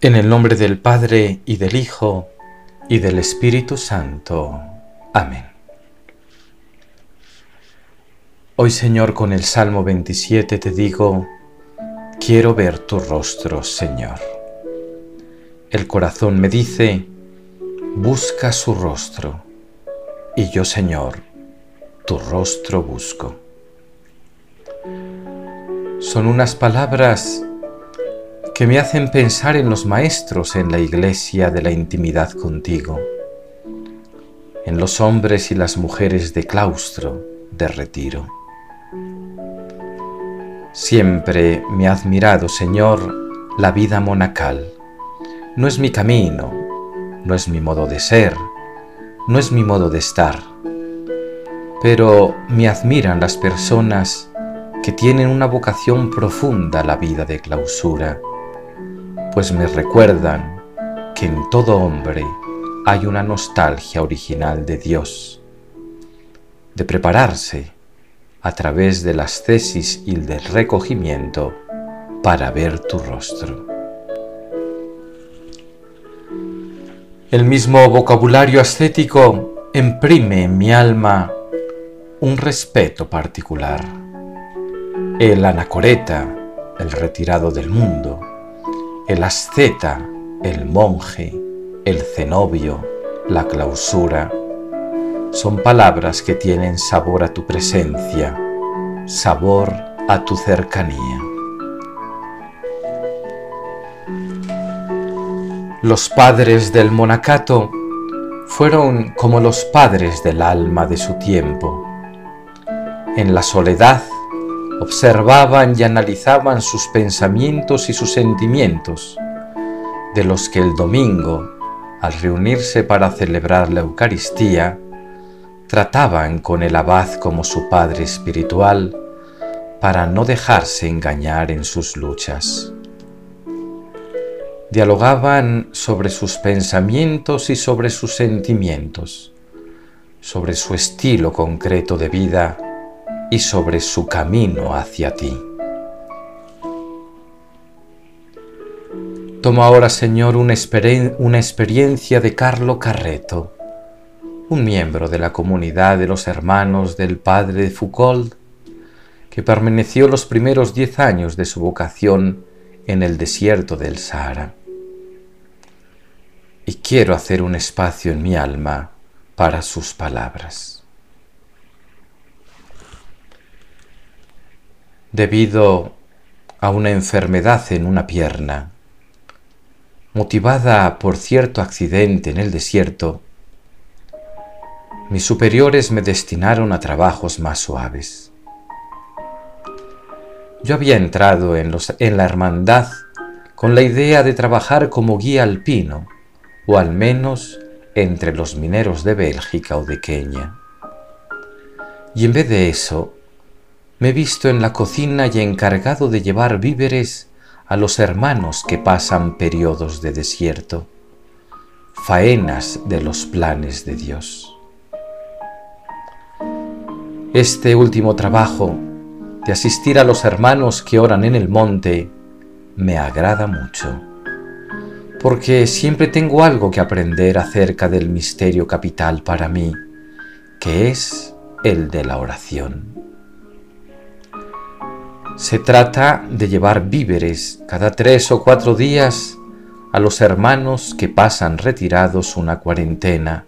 En el nombre del Padre y del Hijo y del Espíritu Santo. Amén. Hoy Señor con el Salmo 27 te digo, quiero ver tu rostro, Señor. El corazón me dice, busca su rostro, y yo, Señor, tu rostro busco. Son unas palabras que me hacen pensar en los maestros en la iglesia de la intimidad contigo, en los hombres y las mujeres de claustro, de retiro. Siempre me ha admirado, Señor, la vida monacal. No es mi camino, no es mi modo de ser, no es mi modo de estar. Pero me admiran las personas que tienen una vocación profunda la vida de clausura, pues me recuerdan que en todo hombre hay una nostalgia original de Dios, de prepararse a través de las tesis y del recogimiento para ver tu rostro. El mismo vocabulario ascético imprime en mi alma un respeto particular. El anacoreta, el retirado del mundo, el asceta, el monje, el cenobio, la clausura, son palabras que tienen sabor a tu presencia, sabor a tu cercanía. Los padres del monacato fueron como los padres del alma de su tiempo. En la soledad observaban y analizaban sus pensamientos y sus sentimientos, de los que el domingo, al reunirse para celebrar la Eucaristía, trataban con el abad como su padre espiritual para no dejarse engañar en sus luchas. Dialogaban sobre sus pensamientos y sobre sus sentimientos, sobre su estilo concreto de vida y sobre su camino hacia ti. Toma ahora, Señor, una, experiencia de Carlo Carreto, un miembro de la comunidad de los hermanos del padre Foucault, que permaneció los primeros diez años de su vocación en el desierto del Sahara. Y quiero hacer un espacio en mi alma para sus palabras. Debido a una enfermedad en una pierna, motivada por cierto accidente en el desierto, mis superiores me destinaron a trabajos más suaves. Yo había entrado en, la hermandad con la idea de trabajar como guía alpino, o al menos entre los mineros de Bélgica o de Kenia. Y en vez de eso, me he visto en la cocina y encargado de llevar víveres a los hermanos que pasan periodos de desierto, faenas de los planes de Dios. Este último trabajo de asistir a los hermanos que oran en el monte me agrada mucho, porque siempre tengo algo que aprender acerca del misterio capital para mí, que es el de la oración. Se trata de llevar víveres cada tres o cuatro días a los hermanos que pasan retirados una cuarentena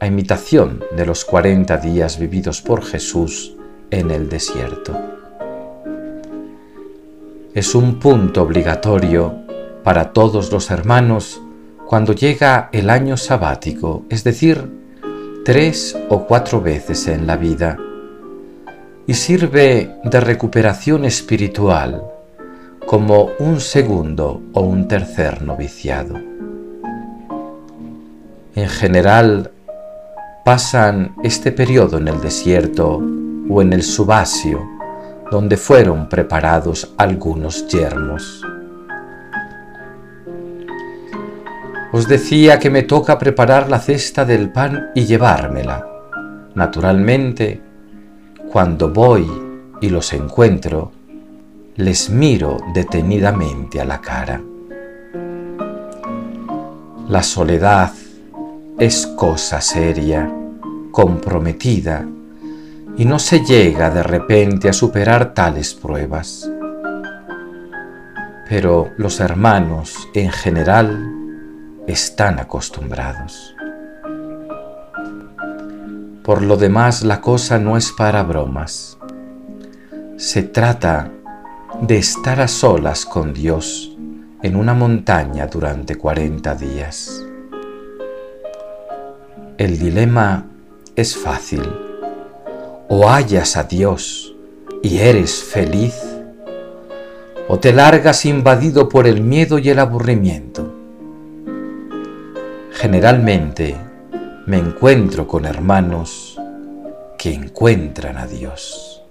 a imitación de los 40 días vividos por Jesús en el desierto. Es un punto obligatorio para todos los hermanos cuando llega el año sabático, es decir, tres o cuatro veces en la vida, y sirve de recuperación espiritual como un segundo o un tercer noviciado. En general, pasan este periodo en el desierto o en el subasio, donde fueron preparados algunos yermos. Os decía que me toca preparar la cesta del pan y llevármela. Naturalmente, cuando voy y los encuentro, les miro detenidamente a la cara. La soledad es cosa seria, comprometida, y no se llega de repente a superar tales pruebas. Pero los hermanos en general están acostumbrados. Por lo demás, la cosa no es para bromas. Se trata de estar a solas con Dios en una montaña durante 40 días. El dilema es fácil. O hallas a Dios y eres feliz, o te largas invadido por el miedo y el aburrimiento. Generalmente me encuentro con hermanos que encuentran a Dios.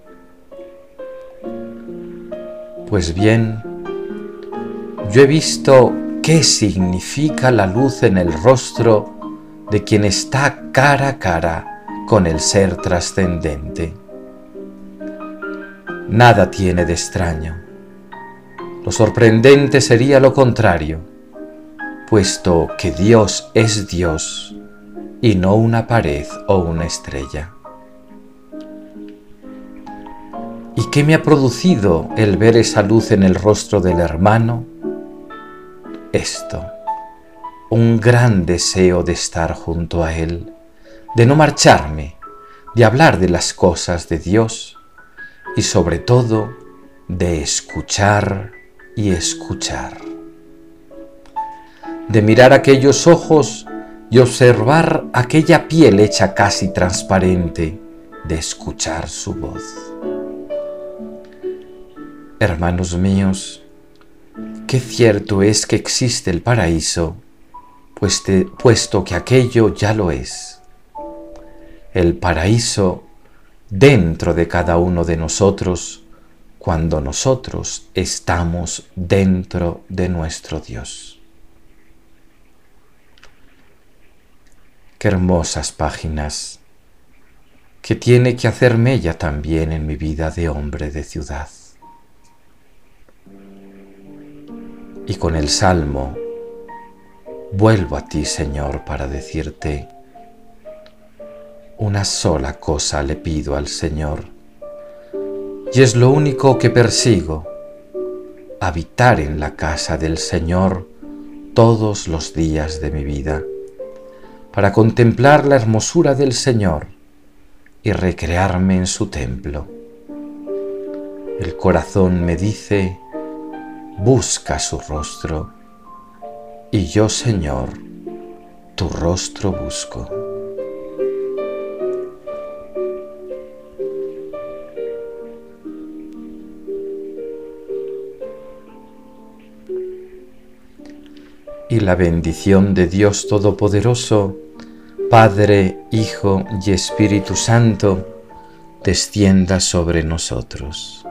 Pues bien, yo he visto qué significa la luz en el rostro de quien está cara a cara con el ser trascendente. Nada tiene de extraño. Lo sorprendente sería lo contrario, puesto que Dios es Dios y no una pared o una estrella. ¿Y qué me ha producido el ver esa luz en el rostro del hermano? Esto, un gran deseo de estar junto a Él, de no marcharme, de hablar de las cosas de Dios y sobre todo de escuchar y escuchar, de mirar aquellos ojos y observar aquella piel hecha casi transparente, de escuchar su voz. Hermanos míos, qué cierto es que existe el paraíso, puesto que aquello ya lo es. El paraíso dentro de cada uno de nosotros cuando nosotros estamos dentro de nuestro Dios. Hermosas páginas que tiene que hacerme ella también en mi vida de hombre de ciudad. Y con el salmo, vuelvo a ti, Señor, para decirte, una sola cosa le pido al Señor, y es lo único que persigo, habitar en la casa del Señor todos los días de mi vida para contemplar la hermosura del Señor y recrearme en su templo. El corazón me dice, busca su rostro, y yo, Señor, tu rostro busco. Y la bendición de Dios Todopoderoso, Padre, Hijo y Espíritu Santo, descienda sobre nosotros.